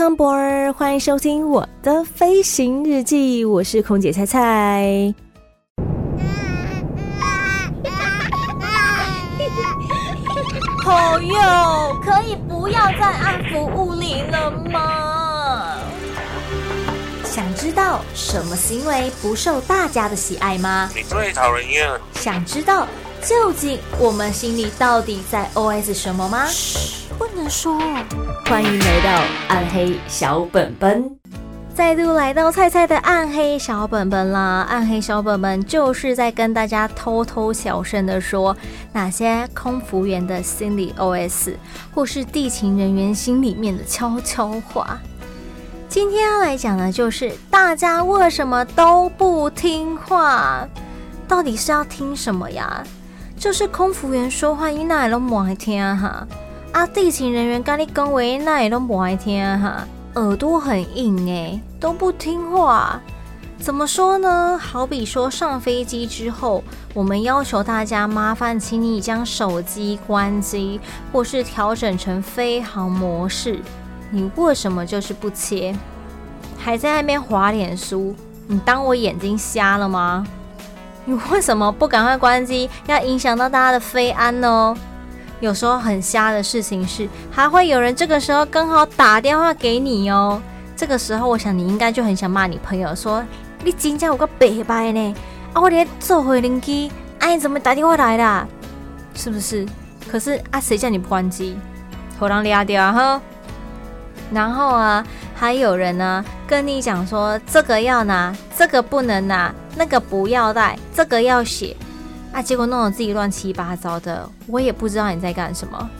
Welcome board，欢迎收听我的飞行日记，我是空姐菜菜。朋友，可以不要再按服务铃了吗？想知道什么行为不受大家的喜爱吗？你最讨人厌。想知道究竟我们心里到底在 OS 什么吗？不能说。欢迎来到暗黑小本本，再度来到菜菜的暗黑小本本啦！暗黑小本本就是在跟大家偷偷小声的说，哪些空服员的心理 OS，或是地勤人员心里面的悄悄话。今天要来讲的就是大家为什么都不听话，到底是要听什么呀？就是空服员说话，你哪里都不爱听哈。啊！啊地勤人员跟你讲话，那也都不爱听哈，耳朵很硬哎，都不听话。怎么说呢？好比说上飞机之后，我们要求大家麻烦，请你将手机关机，或是调整成飞行模式。你为什么就是不切？还在那边滑脸书？你当我眼睛瞎了吗？你为什么不赶快关机？要影响到大家的飞安呢？有时候很瞎的事情是，还会有人这个时候刚好打电话给你哦。这个时候，我想你应该就很想骂你朋友说：“你真正有个白白呢？啊，我连坐回灵机，哎，怎么打电话来的？是不是？可是啊，谁叫你不关机？头狼俩掉哈。然后啊，还有人呢跟你讲说，这个要拿，这个不能拿，那个不要带，这个要写。啊！结果弄得自己乱七八糟的，我也不知道你在干什么。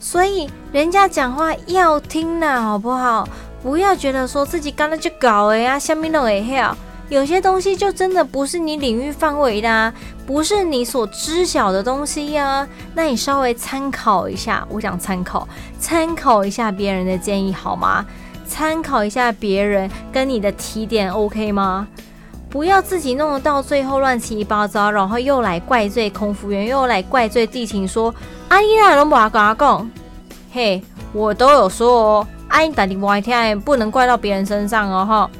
所以人家讲话要听呐，好不好？不要觉得说自己刚才就搞了呀，下面都会跳。有些东西就真的不是你领域范围的啊，不是你所知晓的东西呀。那你稍微参考一下，我想参考，参考一下别人的建议好吗？参考一下别人跟你的提点，OK 吗？不要自己弄得到最后乱七八糟，然后又来怪罪空服员，又来怪罪地勤，说阿姨那都不跟他讲，嘿，我都有说哦，阿姨打电话听，不能怪到别人身上哦哈。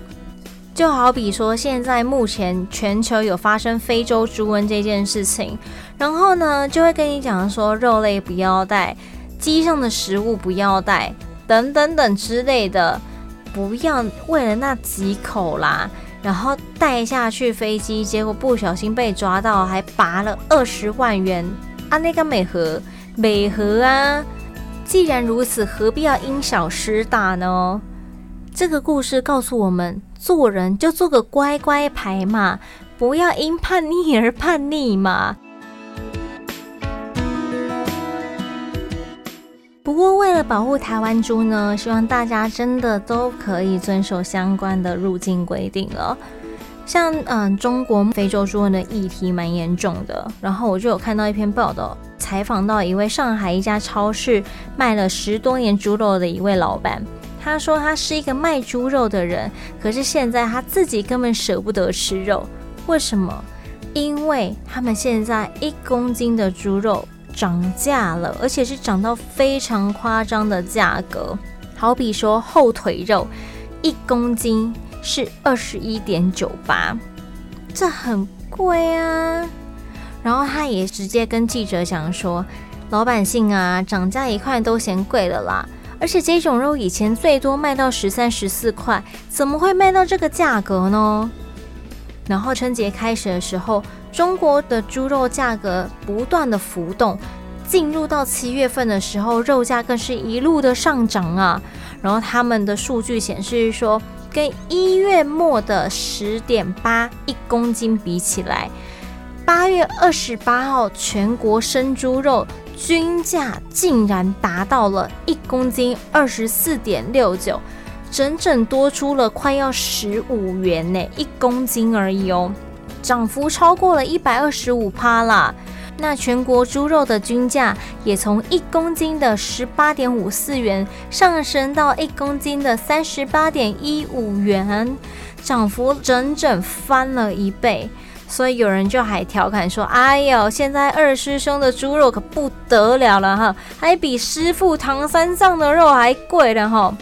就好比说，现在目前全球有发生非洲猪瘟这件事情，然后呢，就会跟你讲说肉类不要带，机上的食物不要带，等等等之类的，不要为了那几口啦。然后带下去飞机，结果不小心被抓到，还罚了二十万元啊！那个美和美和啊！既然如此，何必要因小失大呢？这个故事告诉我们，做人就做个乖乖牌嘛，不要因叛逆而叛逆嘛。不过，为了保护台湾猪呢，希望大家真的都可以遵守相关的入境规定了。像嗯，中国非洲猪瘟的议题蛮严重的，然后我就有看到一篇报道，采访到一位上海一家超市卖了十多年猪肉的一位老板，他说他是一个卖猪肉的人，可是现在他自己根本舍不得吃肉，为什么？因为他们现在一公斤的猪肉。涨价了，而且是涨到非常夸张的价格。好比说后腿肉，一公斤是二十一点九八，这很贵啊。然后他也直接跟记者讲说，老百姓啊，涨价一块都嫌贵了啦。而且这种肉以前最多卖到十三、十四块，怎么会卖到这个价格呢？然后春节开始的时候，中国的猪肉价格不断的浮动，进入到七月份的时候，肉价更是一路的上涨啊。然后他们的数据显示说，跟一月末的十点八一公斤比起来，八月二十八号全国生猪肉均价竟然达到了一公斤二十四点六九，整整多出了快要十五元呢，一公斤而已哦，涨幅超过了一百二十五趴啦。那全国猪肉的均价也从一公斤的十八点五四元上升到一公斤的三十八点一五元，涨幅整整翻了一倍。所以有人就还调侃说：“哎呦，现在二师兄的猪肉可不得了了哈，还比师傅唐三藏的肉还贵了哈。”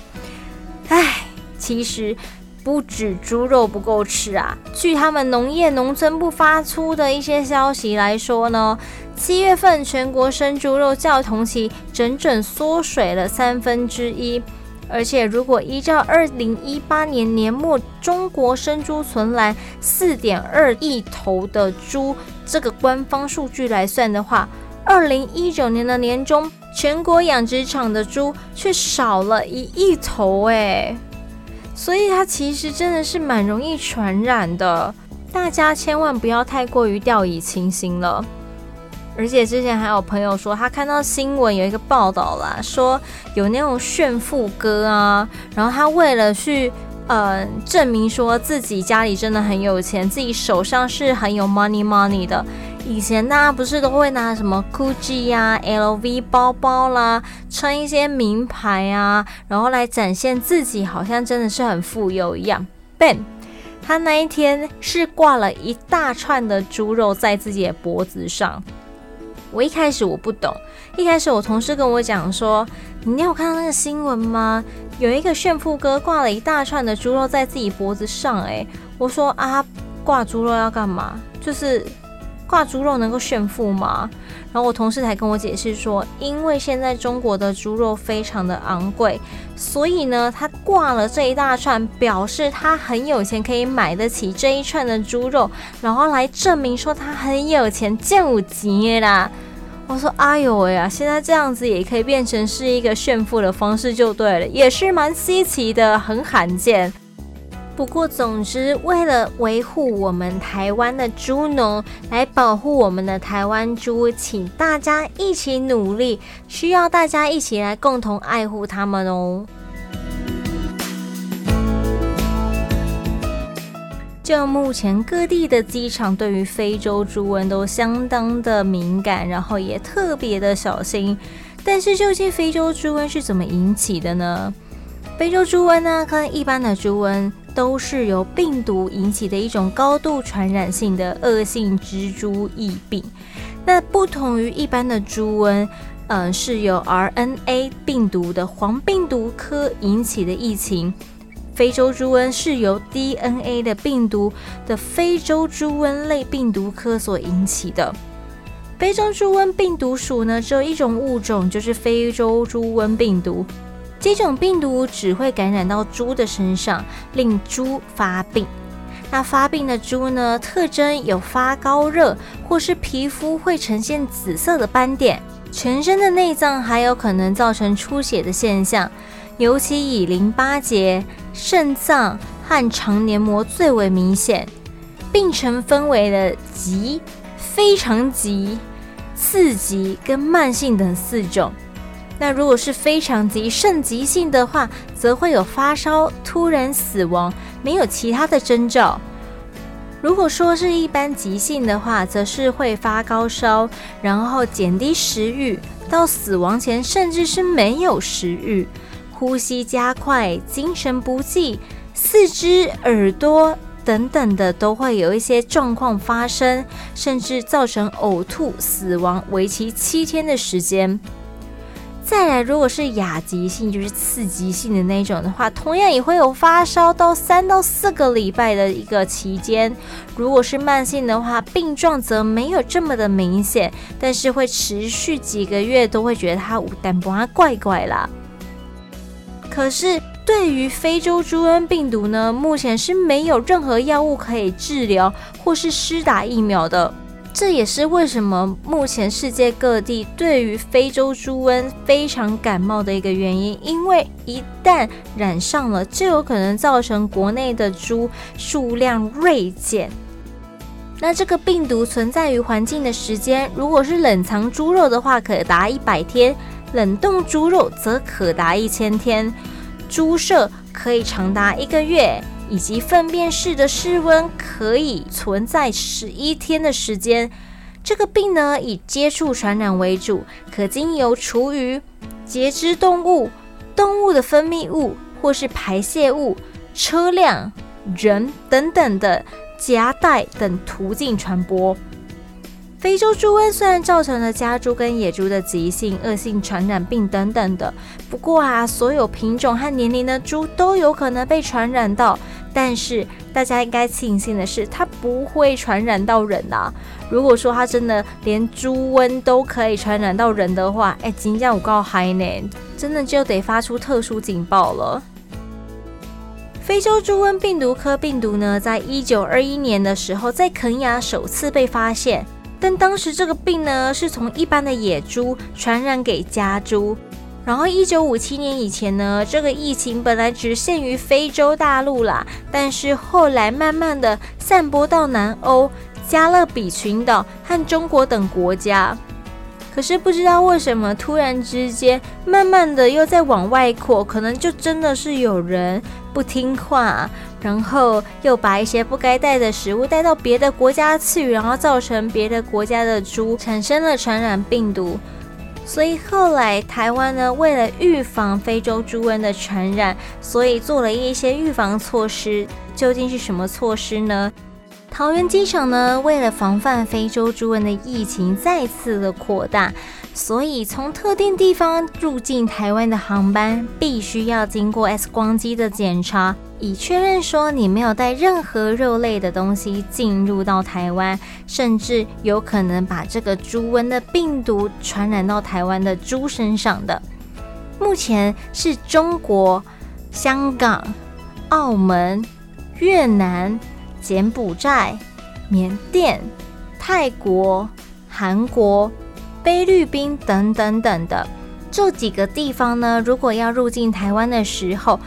哎，其实。不止猪肉不够吃啊！据他们农业农村部发出的一些消息来说呢，七月份全国生猪肉较同期整整缩水了三分之一。而且，如果依照二零一八年年末中国生猪存栏四点二亿头的猪这个官方数据来算的话，二零一九年的年中全国养殖场的猪却少了一亿头哎。所以它其实真的是蛮容易传染的，大家千万不要太过于掉以轻心了。而且之前还有朋友说，他看到新闻有一个报道啦，说有那种炫富哥啊，然后他为了去呃证明说自己家里真的很有钱，自己手上是很有 money money 的。以前大家不是都会拿什么 Gucci 呀、LV 包包啦，穿一些名牌啊，然后来展现自己好像真的是很富有一样。Ben，他那一天是挂了一大串的猪肉在自己的脖子上。我一开始我不懂，一开始我同事跟我讲说：“你有看到那个新闻吗？有一个炫富哥挂了一大串的猪肉在自己脖子上。”哎，我说啊，挂猪肉要干嘛？就是。挂猪肉能够炫富吗？然后我同事还跟我解释说，因为现在中国的猪肉非常的昂贵，所以呢，他挂了这一大串，表示他很有钱，可以买得起这一串的猪肉，然后来证明说他很有钱，见五级啦。我说，哎呦喂呀，现在这样子也可以变成是一个炫富的方式，就对了，也是蛮稀奇的，很罕见。不过，总之，为了维护我们台湾的猪农，来保护我们的台湾猪，请大家一起努力，需要大家一起来共同爱护他们哦。就目前各地的机场对于非洲猪瘟都相当的敏感，然后也特别的小心。但是，究竟非洲猪瘟是怎么引起的呢？非洲猪瘟呢，跟一般的猪瘟。都是由病毒引起的一种高度传染性的恶性蜘蛛疫病。那不同于一般的猪瘟，嗯、是由 RNA 病毒的黄病毒科引起的疫情。非洲猪瘟是由 DNA 的病毒的非洲猪瘟类病毒科所引起的。非洲猪瘟病毒属呢，只有一种物种，就是非洲猪瘟病毒。这种病毒只会感染到猪的身上，令猪发病。那发病的猪呢，特征有发高热，或是皮肤会呈现紫色的斑点，全身的内脏还有可能造成出血的现象，尤其以淋巴结、肾脏和肠黏膜最为明显。病程分为了急、非常急、次急跟慢性等四种。那如果是非常急、甚急性的话，则会有发烧、突然死亡，没有其他的征兆。如果说是一般急性的话，则是会发高烧，然后减低食欲，到死亡前甚至是没有食欲，呼吸加快、精神不济、四肢、耳朵等等的都会有一些状况发生，甚至造成呕吐、死亡，为期七天的时间。再来，如果是亚急性，就是刺激性的那种的话，同样也会有发烧到三到四个礼拜的一个期间。如果是慢性的话，病状则没有这么的明显，但是会持续几个月，都会觉得它无淡薄啊怪怪啦。可是对于非洲猪瘟病毒呢，目前是没有任何药物可以治疗或是施打疫苗的。这也是为什么目前世界各地对于非洲猪瘟非常感冒的一个原因，因为一旦染上了，就有可能造成国内的猪数量锐减。那这个病毒存在于环境的时间，如果是冷藏猪肉的话，可达一百天；冷冻猪肉则可达一千天。猪舍可以长达一个月，以及粪便室的室温可以存在十一天的时间。这个病呢，以接触传染为主，可经由厨余、节肢动物、动物的分泌物或是排泄物、车辆、人等等的。夹带等途径传播。非洲猪瘟虽然造成了家猪跟野猪的急性、恶性传染病等等的，不过啊，所有品种和年龄的猪都有可能被传染到。但是大家应该庆幸的是，它不会传染到人啊。如果说它真的连猪瘟都可以传染到人的话，哎，真叫我告嗨呢，真的就得发出特殊警报了。非洲猪瘟病毒科病毒呢，在一九二一年的时候，在肯亚首次被发现，但当时这个病呢，是从一般的野猪传染给家猪。然后一九五七年以前呢，这个疫情本来只限于非洲大陆啦，但是后来慢慢的散播到南欧、加勒比群岛和中国等国家。可是不知道为什么，突然之间，慢慢的又在往外扩，可能就真的是有人不听话，然后又把一些不该带的食物带到别的国家去，然后造成别的国家的猪产生了传染病毒。所以后来台湾呢，为了预防非洲猪瘟的传染，所以做了一些预防措施。究竟是什么措施呢？桃园机场呢，为了防范非洲猪瘟的疫情再次的扩大，所以从特定地方入境台湾的航班，必须要经过 X 光机的检查，以确认说你没有带任何肉类的东西进入到台湾，甚至有可能把这个猪瘟的病毒传染到台湾的猪身上的。目前是中国、香港、澳门、越南。柬埔寨、缅甸、泰国、韩国、菲律宾等等等的这几个地方呢，如果要入境台湾的时候，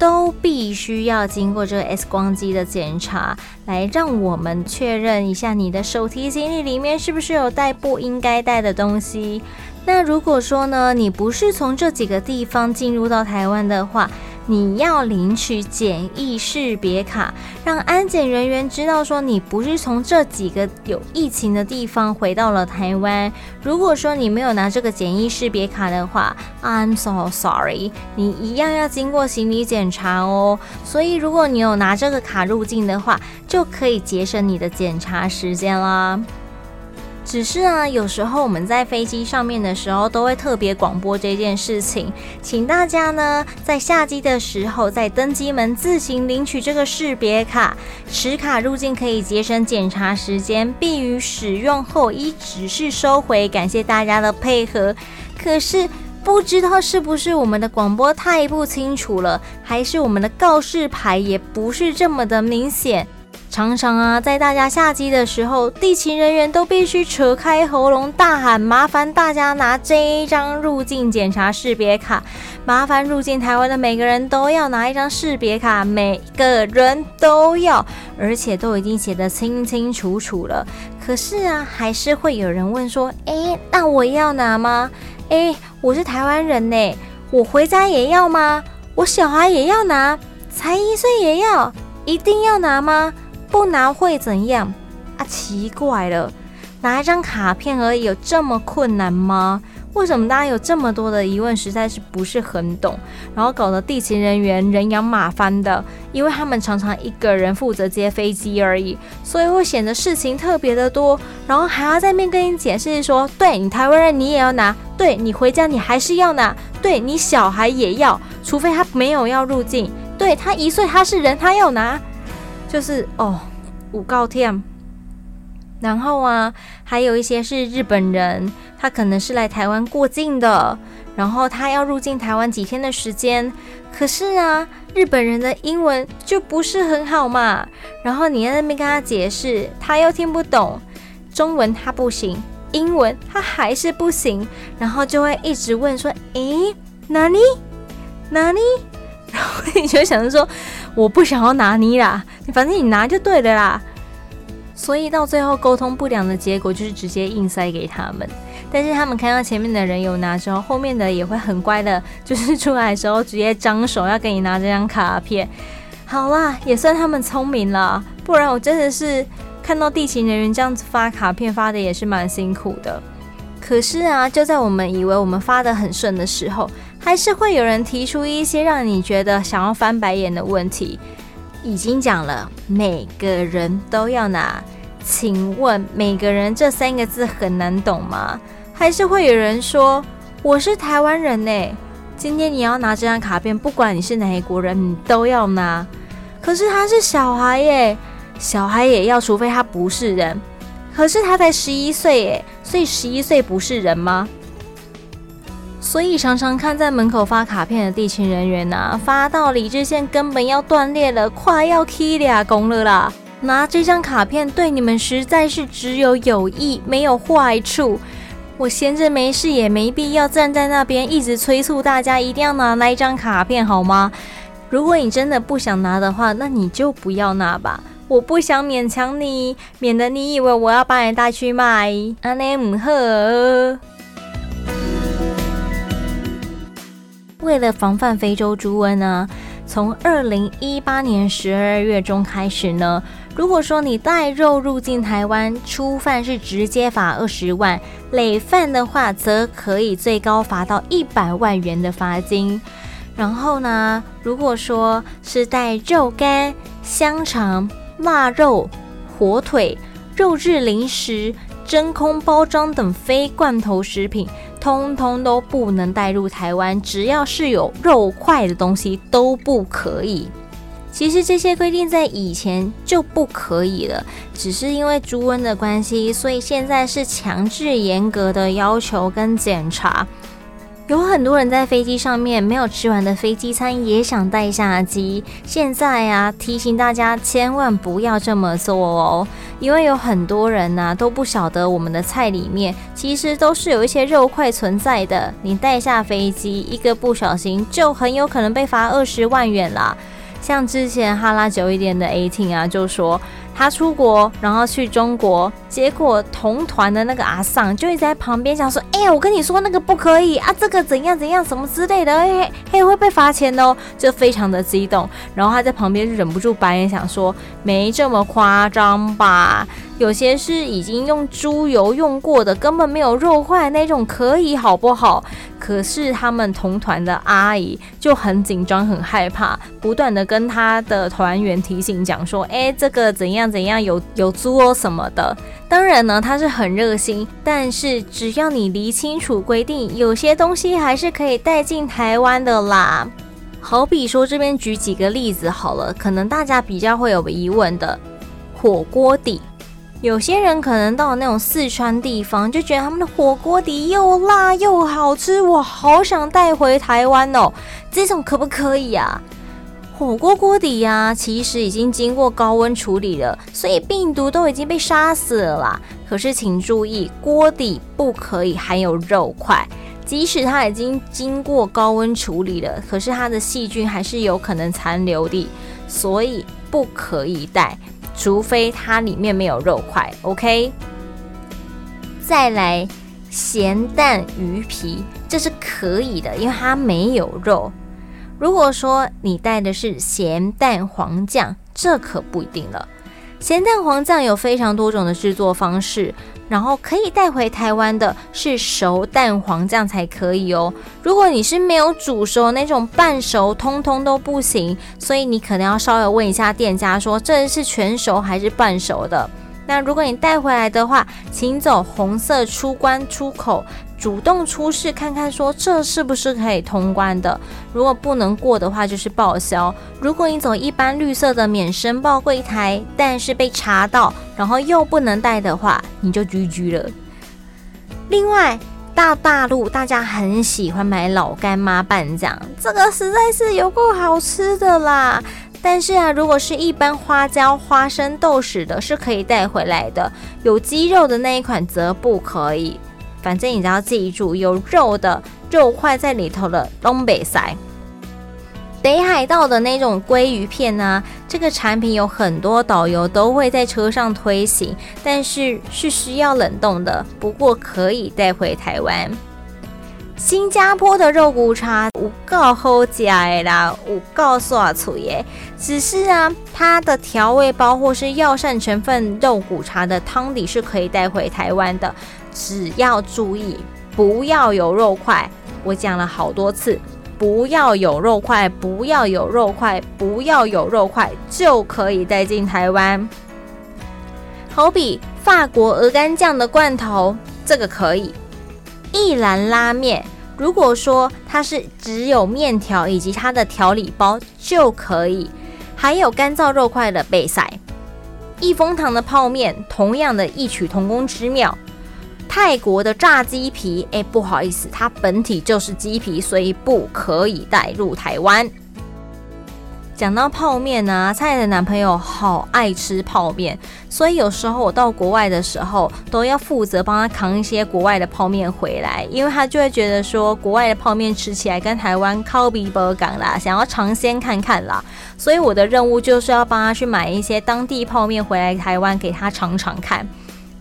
都必须要经过这个 X 光机的检查，来让我们确认一下你的手提行李里面是不是有带不应该带的东西。那如果说呢，你不是从这几个地方进入到台湾的话，你要领取检疫识别卡，让安检人员知道说你不是从这几个有疫情的地方回到了台湾。如果说你没有拿这个检疫识别卡的话，I'm so sorry，你一样要经过行李检查哦。所以如果你有拿这个卡入境的话，就可以节省你的检查时间啦。只是啊，有时候我们在飞机上面的时候，都会特别广播这件事情，请大家呢在下机的时候，在登机门自行领取这个识别卡，持卡入境可以节省检查时间，并于使用后依指示收回。感谢大家的配合。可是不知道是不是我们的广播太不清楚了，还是我们的告示牌也不是这么的明显。常常啊，在大家下机的时候，地勤人员都必须扯开喉咙大喊：“麻烦大家拿这一张入境检查识别卡，麻烦入境台湾的每个人都要拿一张识别卡，每个人都要，而且都已经写得清清楚楚了。可是啊，还是会有人问说：诶，那我要拿吗？诶，我是台湾人呢，我回家也要吗？我小孩也要拿，才一岁也要，一定要拿吗？”不拿会怎样？啊？奇怪了，拿一张卡片而已，有这么困难吗？为什么大家有这么多的疑问，实在是不是很懂，然后搞得地勤人员人仰马翻的，因为他们常常一个人负责接飞机而已，所以会显得事情特别的多，然后还要在面跟你解释说，对你台湾人你也要拿，对你回家你还是要拿，对你小孩也要，除非他没有要入境，对他一岁他是人他要拿。就是哦，五告天，然后啊，还有一些是日本人，他可能是来台湾过境的，然后他要入境台湾几天的时间，可是啊，日本人的英文就不是很好嘛，然后你在那边跟他解释，他又听不懂，中文他不行，英文他还是不行，然后就会一直问说，诶，哪里，哪里？然后你就想着说，我不想要拿你啦，反正你拿就对了啦。所以到最后沟通不良的结果就是直接硬塞给他们。但是他们看到前面的人有拿之后，后面的也会很乖的，就是出来的时候直接张手要给你拿这张卡片。好啦，也算他们聪明了，不然我真的是看到地勤人员这样子发卡片发的也是蛮辛苦的。可是啊，就在我们以为我们发得很顺的时候，还是会有人提出一些让你觉得想要翻白眼的问题。已经讲了，每个人都要拿，请问每个人这三个字很难懂吗？还是会有人说我是台湾人呢？今天你要拿这张卡片，不管你是哪一国人，你都要拿。可是他是小孩耶，小孩也要，除非他不是人。可是他才十一岁耶，所以十一岁不是人吗？所以常常看在门口发卡片的地勤人员呐、啊，发到理智线根本要断裂了，快要起俩公了啦！拿这张卡片对你们实在是只有有益，没有坏处。我闲着没事也没必要站在那边一直催促大家一定要拿那一张卡片，好吗？如果你真的不想拿的话，那你就不要拿吧。我不想勉强你，免得你以为我要把你带去卖。安尼唔好。为了防范非洲猪瘟呢，从二零一八年十二月中开始呢，如果说你带肉入境台湾，初犯是直接罚二十万，累犯的话则可以最高罚到一百万元的罚金。然后呢，如果说是带肉干、香肠、腊肉、火腿、肉质零食、真空包装等非罐头食品，通通都不能带入台湾。只要是有肉块的东西都不可以。其实这些规定在以前就不可以了，只是因为猪瘟的关系，所以现在是强制严格的要求跟检查。有很多人在飞机上面没有吃完的飞机餐也想带下机。现在啊，提醒大家千万不要这么做哦，因为有很多人呐、都不晓得我们的菜里面其实都是有一些肉块存在的。你带下飞机一个不小心就很有可能被罚二十万元啦。像之前哈拉久一点的 A 听啊，就说。他出国，然后去中国，结果同团的那个阿桑就一直在旁边讲说：“哎呀，我跟你说那个不可以啊，这个怎样怎样什么之类的，嘿嘿会被罚钱哦。”就非常的激动，然后他在旁边忍不住白眼，想说：“没这么夸张吧？有些是已经用猪油用过的，根本没有肉块那种，可以好不好？”可是他们同团的阿姨就很紧张、很害怕，不断的跟他的团员提醒讲说：“哎，这个怎样怎样，有有猪哦什么的。”当然呢，他是很热心，但是只要你理清楚规定，有些东西还是可以带进台湾的啦。好比说，这边举几个例子好了，可能大家比较会有疑问的火锅底。有些人可能到那种四川地方，就觉得他们的火锅底又辣又好吃，我好想带回台湾哦。这种可不可以啊？火锅锅底呀，其实已经经过高温处理了，所以病毒都已经被杀死了啦。可是请注意，锅底不可以含有肉块，即使它已经经过高温处理了，可是它的细菌还是有可能残留的，所以不可以带。除非它里面没有肉块，OK。再来咸蛋鱼皮，这是可以的，因为它没有肉。如果说你带的是咸蛋黄酱，这可不一定了。咸蛋黄酱有非常多种的制作方式，然后可以带回台湾的是熟蛋黄酱才可以哦。如果你是没有煮熟那种半熟，通通都不行。所以你可能要稍微问一下店家，说这是全熟还是半熟的。那如果你带回来的话，请走红色出关出口。主动出示看看，说这是不是可以通关的？如果不能过的话，就是报销。如果你走一般绿色的免申报柜台，但是被查到，然后又不能带的话，你就 GG 了。另外，到大陆大家很喜欢买老干妈拌酱，这个实在是有够好吃的啦。但是啊，如果是一般花椒、花生、豆豉的，是可以带回来的。有鸡肉的那一款则不可以。反正你只要记住，有肉的肉块在里头的东北塞。北海道的那种鲑鱼片啊，这个产品有很多导游都会在车上推行，但是是需要冷冻的，不过可以带回台湾。新加坡的肉骨茶有够好吃的啦，有够爽脆的。只是啊，它的调味包或是药膳成分肉骨茶的汤底是可以带回台湾的，只要注意不要有肉块。我讲了好多次，不要有肉块，不要有肉块，不要有肉块，就可以带进台湾。好比法国鹅肝酱的罐头，这个可以。一兰拉面，如果说它是只有面条以及它的调理包就可以，还有干燥肉块的备赛。益丰堂的泡面，同样的异曲同工之妙。泰国的炸鸡皮，哎，不好意思，它本体就是鸡皮，所以不可以带入台湾。讲到泡面呢、啊，菜的男朋友好爱吃泡面，所以有时候我到国外的时候，都要负责帮他扛一些国外的泡面回来，因为他就会觉得说国外的泡面吃起来跟台湾靠比不港啦，想要尝鲜看看啦，所以我的任务就是要帮他去买一些当地泡面回来台湾给他尝尝看。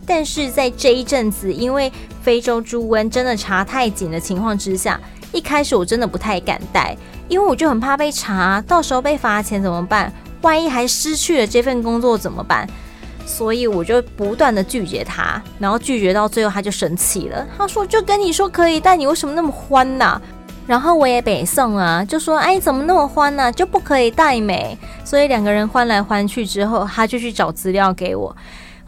但是在这一阵子，因为非洲猪瘟真的查太紧的情况之下，一开始我真的不太敢带。因为我就很怕被查，到时候被罚钱怎么办？万一还失去了这份工作怎么办？所以我就不断的拒绝他，然后拒绝到最后他就生气了。他说：“就跟你说可以带，你为什么那么欢呢？”然后我也北宋啊，就说：“哎，怎么那么欢呢？就不可以带美？”所以两个人欢来欢去之后，他就去找资料给我。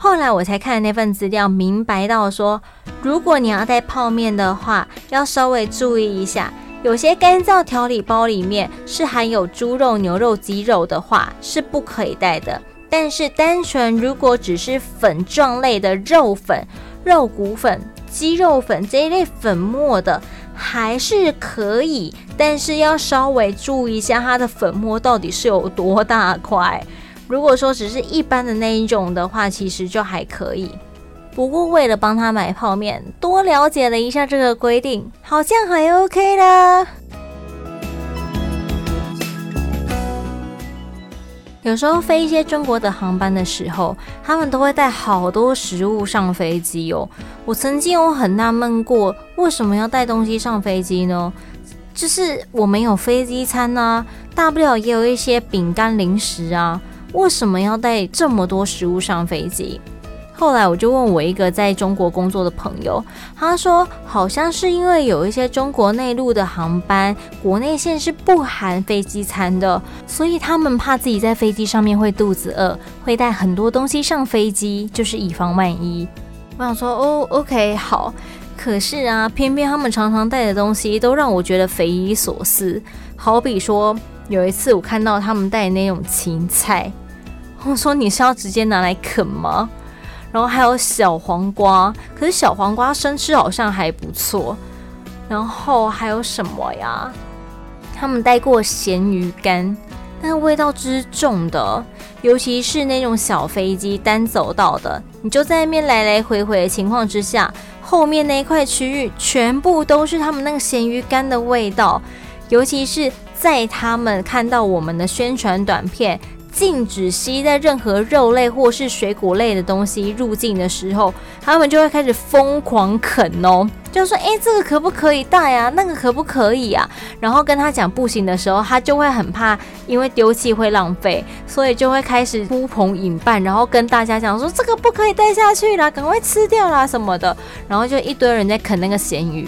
后来我才看那份资料，明白到说，如果你要带泡面的话，要稍微注意一下。有些干燥调理包里面是含有猪肉、牛肉、鸡肉的话，是不可以带的。但是单纯如果只是粉状类的肉粉、肉骨粉、鸡肉粉这一类粉末的，还是可以。但是要稍微注意一下它的粉末到底是有多大块。如果说只是一般的那一种的话，其实就还可以。不过，为了帮他买泡面，多了解了一下这个规定，好像还 OK 啦。有时候飞一些中国的航班的时候，他们都会带好多食物上飞机哦。我曾经有很纳闷过，为什么要带东西上飞机呢？就是我们有飞机餐啊，大不了也有一些饼干零食啊，为什么要带这么多食物上飞机？后来我就问我一个在中国工作的朋友，他说好像是因为有一些中国内陆的航班，国内线是不含飞机餐的，所以他们怕自己在飞机上面会肚子饿，会带很多东西上飞机，就是以防万一。我想说，哦，OK，好。可是啊，偏偏他们常常带的东西都让我觉得匪夷所思。好比说，有一次我看到他们带那种芹菜，我说你是要直接拿来啃吗？然后还有小黄瓜，可是小黄瓜生吃好像还不错。然后还有什么呀？他们带过咸鱼干，但味道之重的，尤其是那种小飞机单走道的，你就在那边来来回回的情况之下，后面那一块区域全部都是他们那个咸鱼干的味道。尤其是在他们看到我们的宣传短片。禁止携带任何肉类或是水果类的东西入境的时候，他们就会开始疯狂啃哦，就说：“诶，这个可不可以带啊？那个可不可以啊？”然后跟他讲不行的时候，他就会很怕，因为丢弃会浪费，所以就会开始呼朋引伴，然后跟大家讲说：“这个不可以带下去啦，赶快吃掉啦什么的。”然后就一堆人在啃那个咸鱼，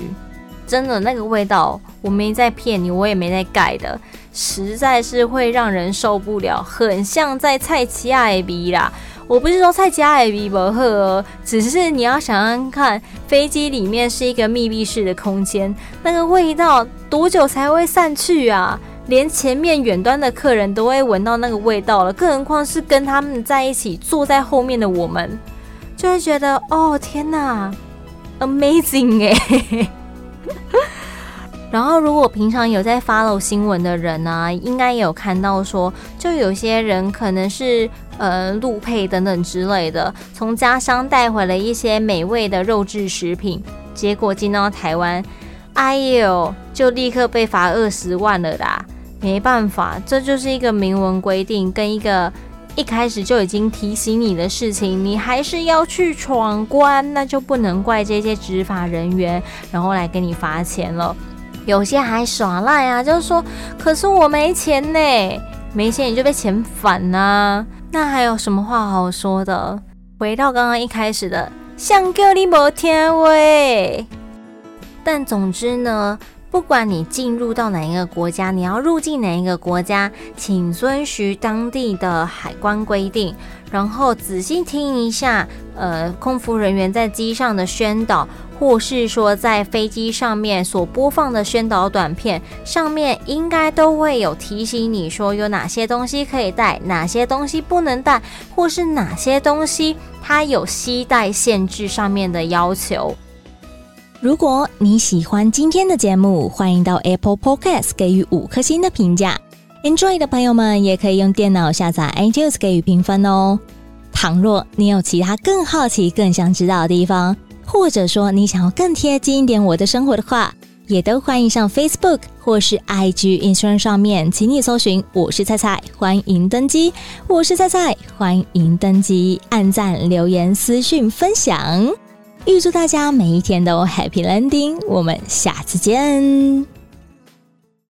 真的那个味道，我没在骗你，我也没在盖的。实在是会让人受不了，很像在菜市仔的味啦。我不是说菜市仔的味不好哦，只是你要想想看，飞机里面是一个密闭式的空间，那个味道多久才会散去啊？连前面远端的客人都会闻到那个味道了，更何况是跟他们在一起坐在后面的我们，就会觉得哦天哪，amazing 哎、然后，如果平常有在 follow 新闻的人呢、啊，应该有看到说，就有些人可能是呃陆配等等之类的，从家乡带回了一些美味的肉质食品，结果进到台湾，哎呦，就立刻被罚二十万了啦！没办法，这就是一个明文规定，跟一个一开始就已经提醒你的事情，你还是要去闯关，那就不能怪这些执法人员，然后来给你罚钱了。有些还耍赖啊，就是说，可是我没钱呢，没钱你就被遣返呐，那还有什么话好说的？回到刚刚一开始的，想叫你没听喂。但总之呢，不管你进入到哪一个国家，你要入境哪一个国家，请遵循当地的海关规定，然后仔细听一下，呃，空服人员在机上的宣导，或是说在飞机上面所播放的宣导短片，上面应该都会有提醒你说有哪些东西可以带，哪些东西不能带，或是哪些东西它有携带限制上面的要求。如果你喜欢今天的节目，欢迎到 Apple Podcast 给予五颗星的评价。Android 的朋友们也可以用电脑下载 iTunes 给予评分哦。倘若你有其他更好奇、更想知道的地方，或者说你想要更贴近一点我的生活的话，也都欢迎上 Facebook 或是 IG Instagram 上面，请你搜寻“我是菜菜”，欢迎登机。我是菜菜，欢迎登机，按赞、留言、私讯、分享。预祝大家每一天都 Happy Landing，我们下次见。